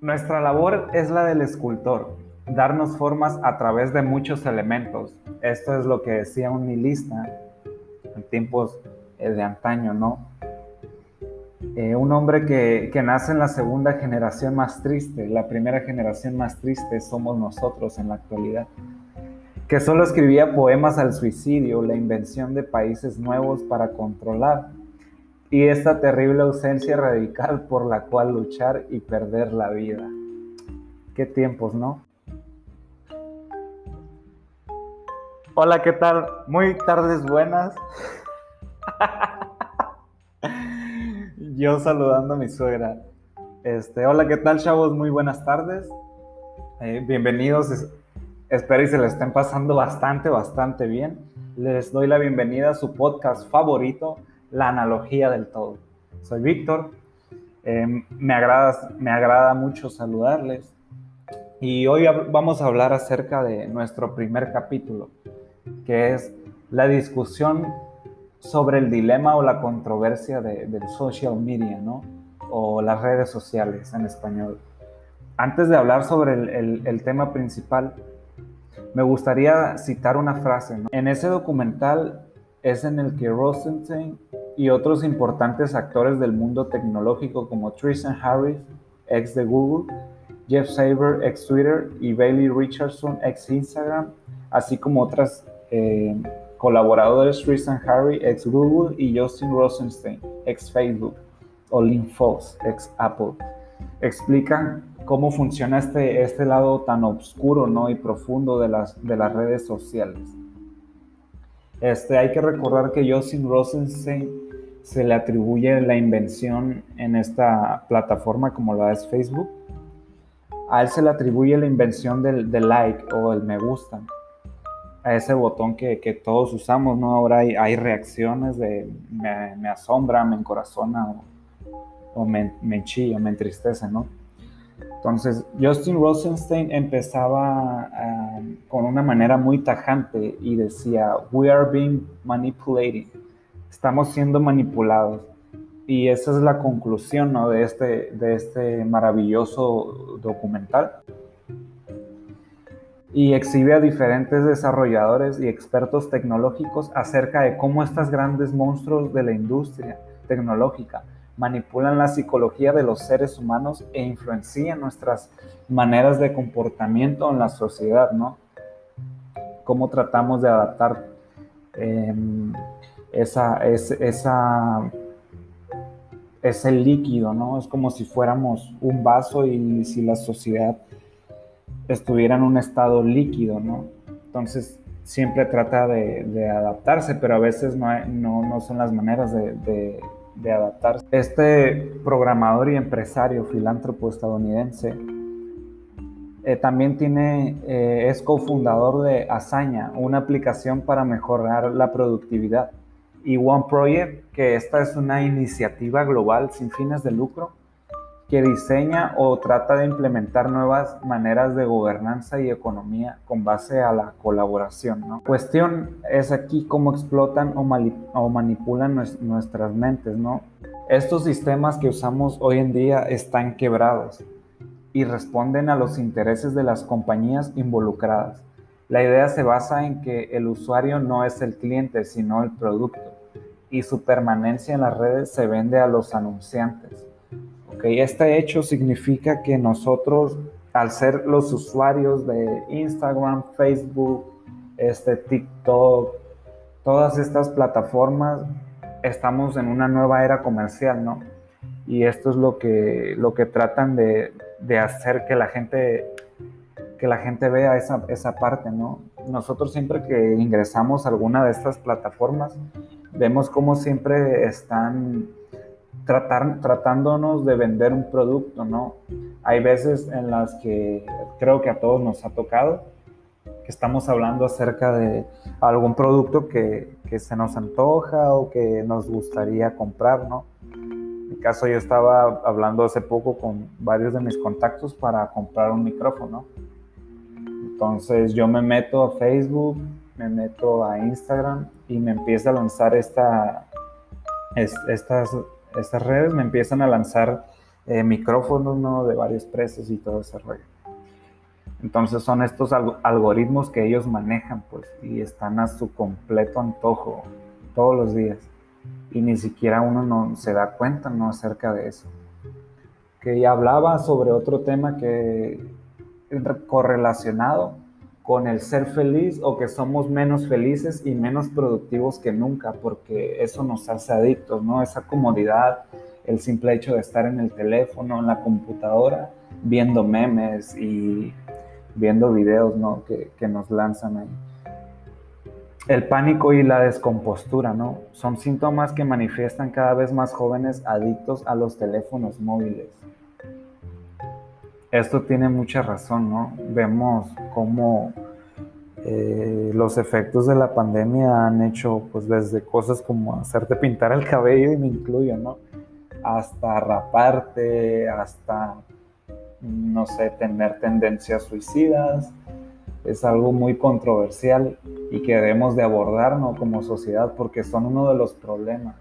Nuestra labor es la del escultor, darnos formas a través de muchos elementos. Esto es lo que decía un nihilista en tiempos eh, de antaño, ¿no? Eh, un hombre que, que, nace en la segunda generación más triste, la primera generación más triste somos nosotros en la actualidad, que solo escribía poemas al suicidio, la invención de países nuevos para controlar y esta terrible ausencia radical por la cual luchar y perder la vida. Qué tiempos, ¿no? Hola, ¿qué tal? Muy tardes buenas. Yo saludando a mi suegra. Este, hola, ¿qué tal, chavos? Muy buenas tardes. Eh, bienvenidos. Espero y se le estén pasando bastante, bastante bien. Les doy la bienvenida a su podcast favorito, La Analogía del Todo. Soy Víctor. Em, me, agrada, me agrada mucho saludarles. Y hoy vamos a hablar acerca de nuestro primer capítulo, que es la discusión sobre el dilema o la controversia de, del social media, ¿no? O las redes sociales en español. Antes de hablar sobre el, el, tema principal, me gustaría citar una frase. En ese documental es en el que Rosenstein y otros importantes actores del mundo tecnológico como Tristan Harris, ex de Google, Jeff Saber, ex Twitter, y Bailey Richardson, ex Instagram, así como otras eh, colaboradores Tristan Harry, ex Google, y Justin Rosenstein, ex Facebook, o Lynn Fox, ex Apple, explican cómo funciona este, este lado tan oscuro ¿no? y profundo de las, de las redes sociales. Este, hay que recordar que Justin Rosenstein se le atribuye la invención en esta plataforma como la es Facebook. A él se le atribuye la invención del, del like o el me gusta a ese botón que, todos usamos, ¿no? Ahora hay, reacciones de me, asombra, me encorazona o, me, me me entristece, ¿no? Entonces, Justin Rosenstein empezaba uh, con una manera muy tajante y decía, we are being manipulated, estamos siendo manipulados. Y esa es la conclusión ¿no? de, este, de este maravilloso documental y exhibe a diferentes desarrolladores y expertos tecnológicos acerca de cómo estos grandes monstruos de la industria tecnológica manipulan la psicología de los seres humanos e influencian nuestras maneras de comportamiento en la sociedad, ¿no? Cómo tratamos de adaptar eh, esa, esa, ese líquido, ¿no? Es como si fuéramos un vaso y si la sociedad estuviera en un estado líquido, ¿no? Entonces siempre trata de, adaptarse, pero a veces no, no, son las maneras de, adaptarse. Este programador y empresario filántropo estadounidense eh, también tiene, eh, es cofundador de Azaña, una aplicación para mejorar la productividad, y One Project, que esta es una iniciativa global sin fines de lucro que diseña o trata de implementar nuevas maneras de gobernanza y economía con base a la colaboración. ¿no? Cuestión es aquí cómo explotan o, o manipulan nuestras mentes. ¿no? Estos sistemas que usamos hoy en día están quebrados y responden a los intereses de las compañías involucradas. La idea se basa en que el usuario no es el cliente, sino el producto, y su permanencia en las redes se vende a los anunciantes este hecho significa que nosotros, al ser los usuarios de Instagram, Facebook, este, TikTok, todas estas plataformas, estamos en una nueva era comercial, ¿no? Y esto es lo que, lo que tratan de, de hacer que la gente que la gente vea esa, esa parte, ¿no? Nosotros siempre que ingresamos a alguna de estas plataformas, vemos cómo siempre están tratar, tratándonos de vender un producto, ¿no? Hay veces en las que creo que a todos nos ha tocado que estamos hablando acerca de algún producto que, que se nos antoja o que nos gustaría comprar, ¿no? En mi caso yo estaba hablando hace poco con varios de mis contactos para comprar un micrófono. Entonces yo me meto a Facebook, me meto a Instagram y me empieza a lanzar esta, estas estas redes me empiezan a lanzar eh, micrófonos ¿no? de varios precios y todo ese rollo. Entonces son estos algoritmos que ellos manejan, pues, y están a su completo antojo todos los días. Y ni siquiera uno no se da cuenta, ¿no? Acerca de eso. Que ya hablaba sobre otro tema que correlacionado con el ser feliz o que somos menos felices y menos productivos que nunca, porque eso nos hace adictos, ¿no? Esa comodidad, el simple hecho de estar en el teléfono, en la computadora, viendo memes y viendo videos ¿no? que, nos lanzan ahí. El pánico y la descompostura, ¿no? Son síntomas que manifiestan cada vez más jóvenes adictos a los teléfonos móviles. Esto tiene mucha razón, ¿no? Vemos cómo eh, los efectos de la pandemia han hecho, pues, desde cosas como hacerte pintar el cabello, y me incluyo, ¿no? Hasta raparte, hasta no sé, tener tendencias suicidas. Es algo muy controversial y que debemos de abordar como sociedad porque son uno de los problemas,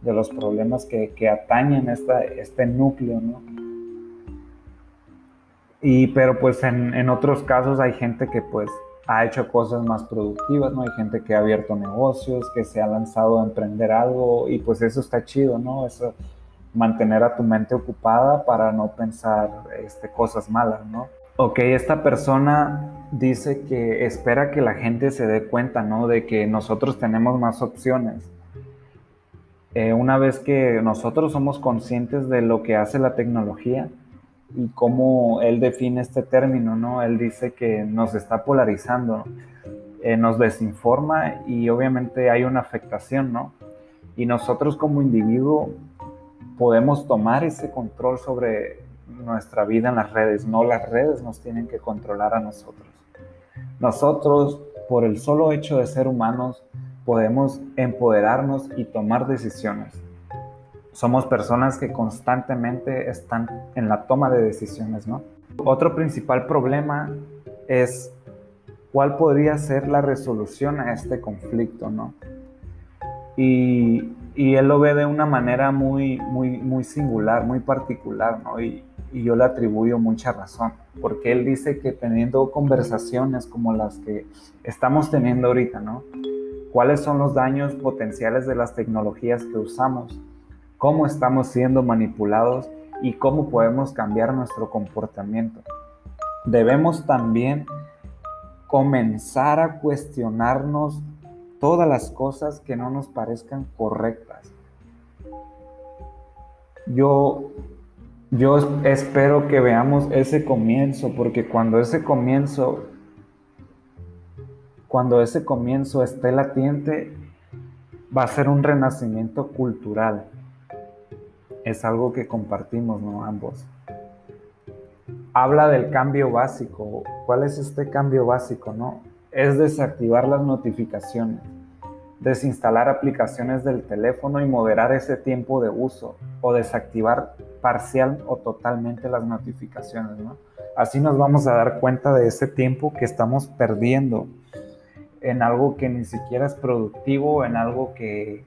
de los problemas que, atañen esta, este núcleo, ¿no? Y pero pues en, en, otros casos hay gente que pues ha hecho cosas más productivas, ¿no? Hay gente que ha abierto negocios, que se ha lanzado a emprender algo y pues eso está chido, ¿no? Eso mantener a tu mente ocupada para no pensar este, cosas malas, ¿no? Ok, esta persona dice que espera que la gente se dé cuenta, ¿no? De que nosotros tenemos más opciones. Eh, una vez que nosotros somos conscientes de lo que hace la tecnología y cómo él define este término, ¿no? Él dice que nos está polarizando, eh, nos desinforma y obviamente hay una afectación, ¿no? Y nosotros como individuo podemos tomar ese control sobre nuestra vida en las redes, no las redes nos tienen que controlar a nosotros. Nosotros, por el solo hecho de ser humanos, podemos empoderarnos y tomar decisiones. Somos personas que constantemente están en la toma de decisiones, ¿no? Otro principal problema es cuál podría ser la resolución a este conflicto, ¿no? Y él lo ve de una manera muy, muy, muy singular, muy particular, ¿no? Y, y, yo le atribuyo mucha razón, porque él dice que teniendo conversaciones como las que estamos teniendo ahorita, ¿no? ¿Cuáles son los daños potenciales de las tecnologías que usamos? ¿Cómo estamos siendo manipulados? ¿Y cómo podemos cambiar nuestro comportamiento? Debemos también comenzar a cuestionarnos todas las cosas que no nos parezcan correctas. Yo, yo espero que veamos ese comienzo, porque cuando ese comienzo, cuando ese comienzo esté latiente, va a ser un renacimiento cultural. Es algo que compartimos, ¿no? Ambos. Habla del cambio básico. ¿Cuál es este cambio básico, no? es desactivar las notificaciones, desinstalar aplicaciones del teléfono y moderar ese tiempo de uso o desactivar parcial o totalmente las notificaciones. Así nos vamos a dar cuenta de ese tiempo que estamos perdiendo en algo que ni siquiera es productivo, en algo que,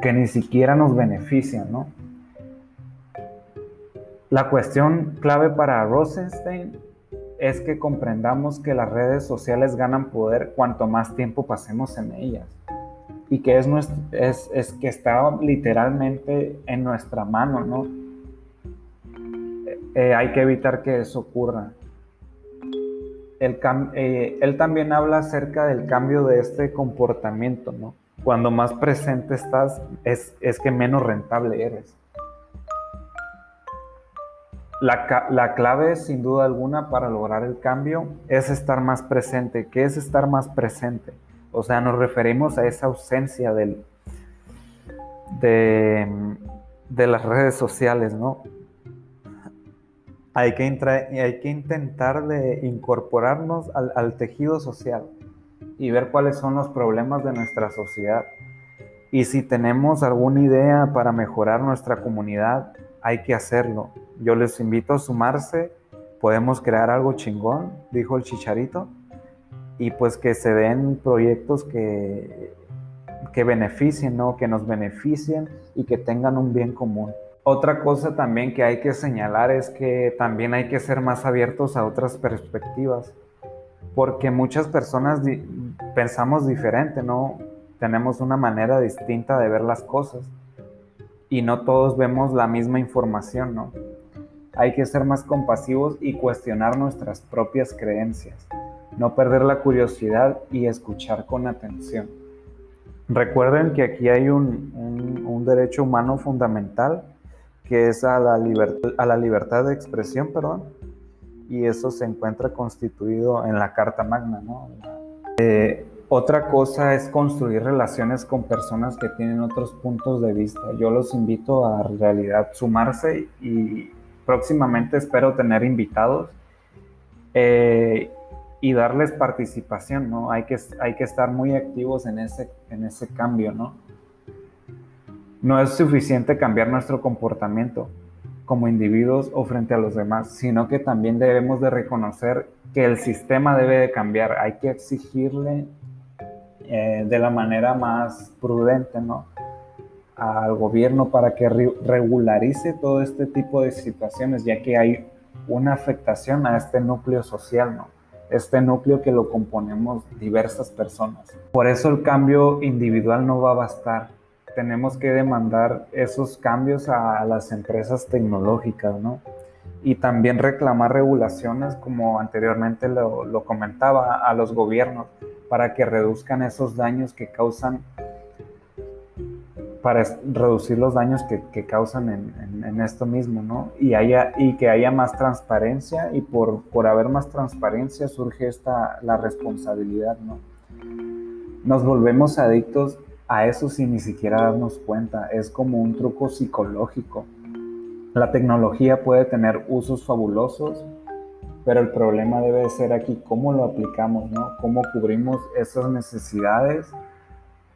que ni siquiera nos beneficia. ¿no? La cuestión clave para Rosenstein es que comprendamos que las redes sociales ganan poder cuanto más tiempo pasemos en ellas y que es, que está literalmente en nuestra mano, ¿no? Eh, hay que evitar que eso ocurra. Eh, él también habla acerca del cambio de este comportamiento, ¿no? Cuando más presente estás, es, es que menos rentable eres. La, clave, sin duda alguna, para lograr el cambio es estar más presente. ¿Qué es estar más presente? O sea, nos referimos a esa ausencia del, de, las redes sociales, ¿no? Hay que, hay que intentar de incorporarnos al, al tejido social y ver cuáles son los problemas de nuestra sociedad. Y si tenemos alguna idea para mejorar nuestra comunidad, hay que hacerlo. Yo les invito a sumarse, podemos crear algo chingón, dijo el chicharito, y pues que se den proyectos que, que beneficien, ¿no? que nos beneficien y que tengan un bien común. Otra cosa también que hay que señalar es que también hay que ser más abiertos a otras perspectivas, porque muchas personas pensamos diferente, ¿no? Tenemos una manera distinta de ver las cosas y no todos vemos la misma información, ¿no? Hay que ser más compasivos y cuestionar nuestras propias creencias, no perder la curiosidad y escuchar con atención. Recuerden que aquí hay un, derecho humano fundamental que es a la, a la libertad de expresión, perdón, y eso se encuentra constituido en la Carta Magna, ¿no? Eh, otra cosa es construir relaciones con personas que tienen otros puntos de vista. Yo los invito a realidad sumarse y próximamente espero tener invitados eh, y darles participación, ¿no? Hay que, hay que estar muy activos en ese, en ese cambio, ¿no? No es suficiente cambiar nuestro comportamiento como individuos o frente a los demás, sino que también debemos de reconocer que el sistema debe de cambiar. Hay que exigirle eh, de la manera más prudente, ¿no? Al gobierno para que regularice todo este tipo de situaciones, ya que hay una afectación a este núcleo social, ¿no? Este núcleo que lo componemos diversas personas. Por eso el cambio individual no va a bastar. Tenemos que demandar esos cambios a las empresas tecnológicas, ¿no? Y también reclamar regulaciones, como anteriormente lo, lo comentaba, a los gobiernos para que reduzcan esos daños que causan, para reducir los daños que, causan en, esto mismo, ¿no? Y, haya, y que haya más transparencia y por, por haber más transparencia surge esta, la responsabilidad, ¿no? Nos volvemos adictos a eso sin ni siquiera darnos cuenta, es como un truco psicológico. La tecnología puede tener usos fabulosos, pero el problema debe ser aquí cómo lo aplicamos, ¿no? Cómo cubrimos esas necesidades,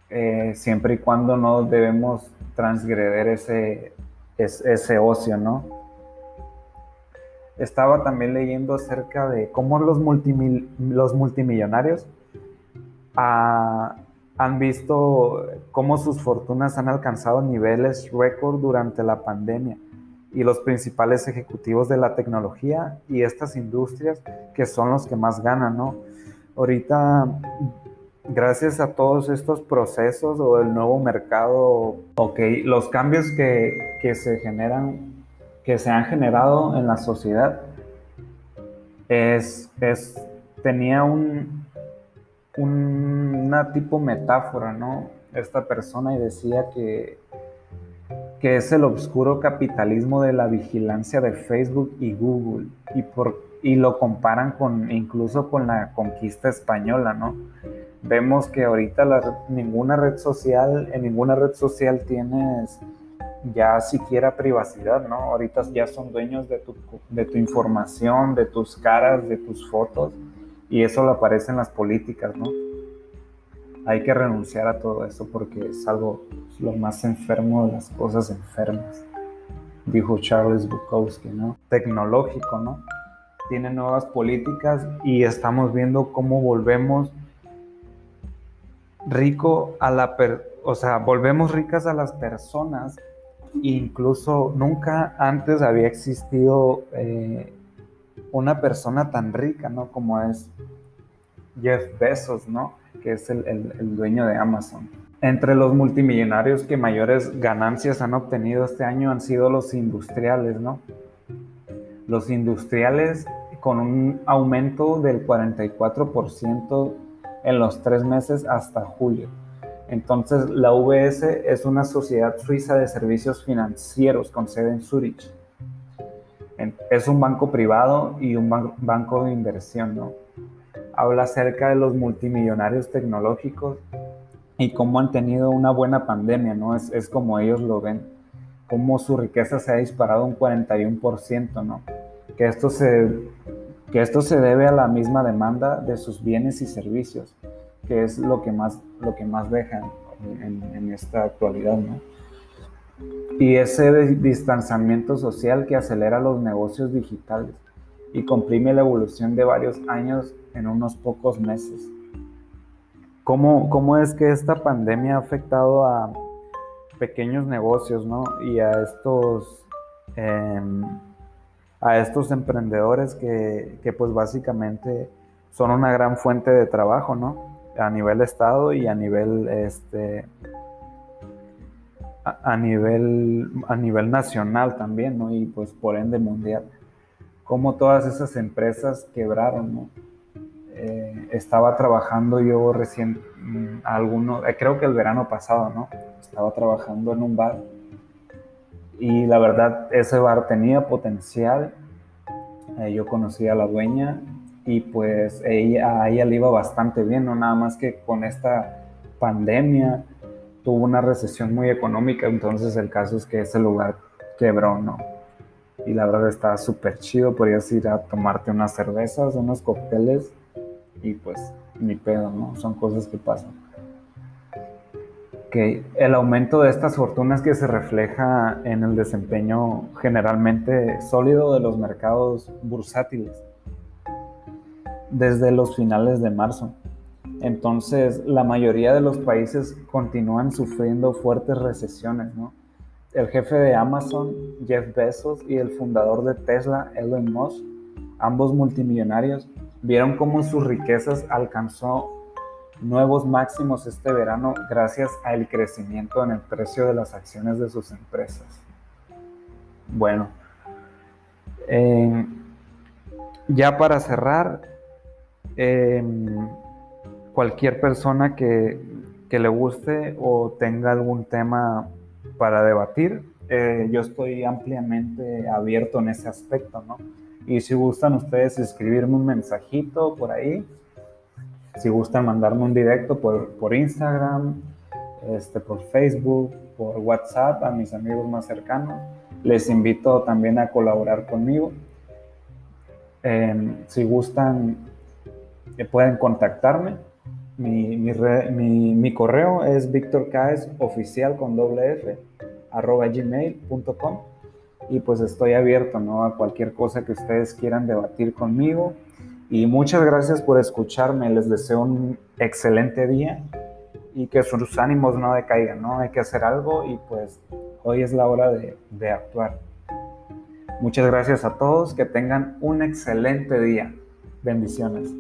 eh, siempre y cuando no debemos transgreder ese, ese, ocio, ¿no? Estaba también leyendo acerca de cómo los, los multimillonarios ah, han visto cómo sus fortunas han alcanzado niveles récord durante la pandemia y los principales ejecutivos de la tecnología y estas industrias que son los que más ganan, ¿no? Ahorita, gracias a todos estos procesos o el nuevo mercado, ok, los cambios que, que se generan, que se han generado en la sociedad, es, es tenía un, un, una tipo metáfora, ¿no? Esta persona y decía que que es el oscuro capitalismo de la vigilancia de Facebook y Google, y, por, y lo comparan con incluso con la conquista española, ¿no? Vemos que ahorita ninguna red social, en ninguna red social tienes ya siquiera privacidad, ¿no? Ahorita ya son dueños de tu, de tu información, de tus caras, de tus fotos, y eso lo aparece en las políticas, ¿no? hay que renunciar a todo eso porque es algo lo más enfermo de las cosas enfermas, dijo Charles Bukowski, ¿no? Tecnológico, ¿no? Tiene nuevas políticas y estamos viendo cómo volvemos rico a la o sea, volvemos ricas a las personas. Incluso nunca antes había existido eh, una persona tan rica, ¿no? Como es Jeff Bezos, ¿no? que es el, dueño de Amazon. Entre los multimillonarios que mayores ganancias han obtenido este año han sido los industriales, ¿no? Los industriales con un aumento del 44% en los tres meses hasta julio. Entonces, la VS es una sociedad suiza de servicios financieros con sede en Zurich. Es un banco privado y un banco de inversión, ¿no? habla acerca de los multimillonarios tecnológicos y cómo han tenido una buena pandemia, ¿no? Es, es como ellos lo ven, cómo su riqueza se ha disparado un 41%, ¿no? Que esto se, que esto se debe a la misma demanda de sus bienes y servicios, que es lo que más, lo que más dejan en, en esta actualidad, ¿no? Y ese distanciamiento social que acelera los negocios digitales y comprime la evolución de varios años en unos pocos meses. ¿Cómo, cómo es que esta pandemia ha afectado a, pequeños negocios, ¿no? Y a estos, em, a estos emprendedores que, que, pues básicamente son una gran fuente de trabajo, ¿no? A nivel estado y a nivel, este, a, nivel, a nivel nacional también, ¿no? Y pues por ende mundial. Como todas esas empresas quebraron, ¿no? Eh, estaba trabajando yo recién, mm, alguno, eh, creo que el verano pasado, ¿no? Estaba trabajando en un bar y la verdad ese bar tenía potencial. Eh, yo conocí a la dueña y pues ella, a ella le iba bastante bien, no nada más que con esta pandemia tuvo una recesión muy económica, entonces el caso es que ese lugar quebró, ¿no? Y la verdad está súper chido, podrías ir a tomarte unas cervezas, unos cócteles y pues ni pedo, ¿no? Son cosas que pasan. Que el aumento de estas fortunas que se refleja en el desempeño generalmente sólido de los mercados bursátiles desde los finales de marzo. Entonces, la mayoría de los países continúan sufriendo fuertes recesiones, ¿no? El jefe de Amazon, Jeff Bezos, y el fundador de Tesla, Elon Musk, ambos multimillonarios, vieron cómo sus riquezas alcanzó nuevos máximos este verano gracias al crecimiento en el precio de las acciones de sus empresas. Bueno, ya para cerrar, em, cualquier persona que, le guste o tenga algún tema para debatir, eh, yo estoy ampliamente abierto en ese aspecto, ¿no? Y si gustan ustedes escribirme un mensajito por ahí, si gustan mandarme un directo por, por Instagram, este, por Facebook, por WhatsApp a mis amigos más cercanos, les invito también a colaborar conmigo. Em, si gustan, eh, pueden contactarme. Mi, mi, correo es victorcaesoficial con doble f arroba gmail.com y pues estoy abierto ¿no? a cualquier cosa que ustedes quieran debatir conmigo. Y muchas gracias por escucharme, les deseo un excelente día y que sus ánimos no decaigan, ¿no? Hay que hacer algo y pues hoy es la hora de, de actuar. Muchas gracias a todos, que tengan un excelente día. Bendiciones.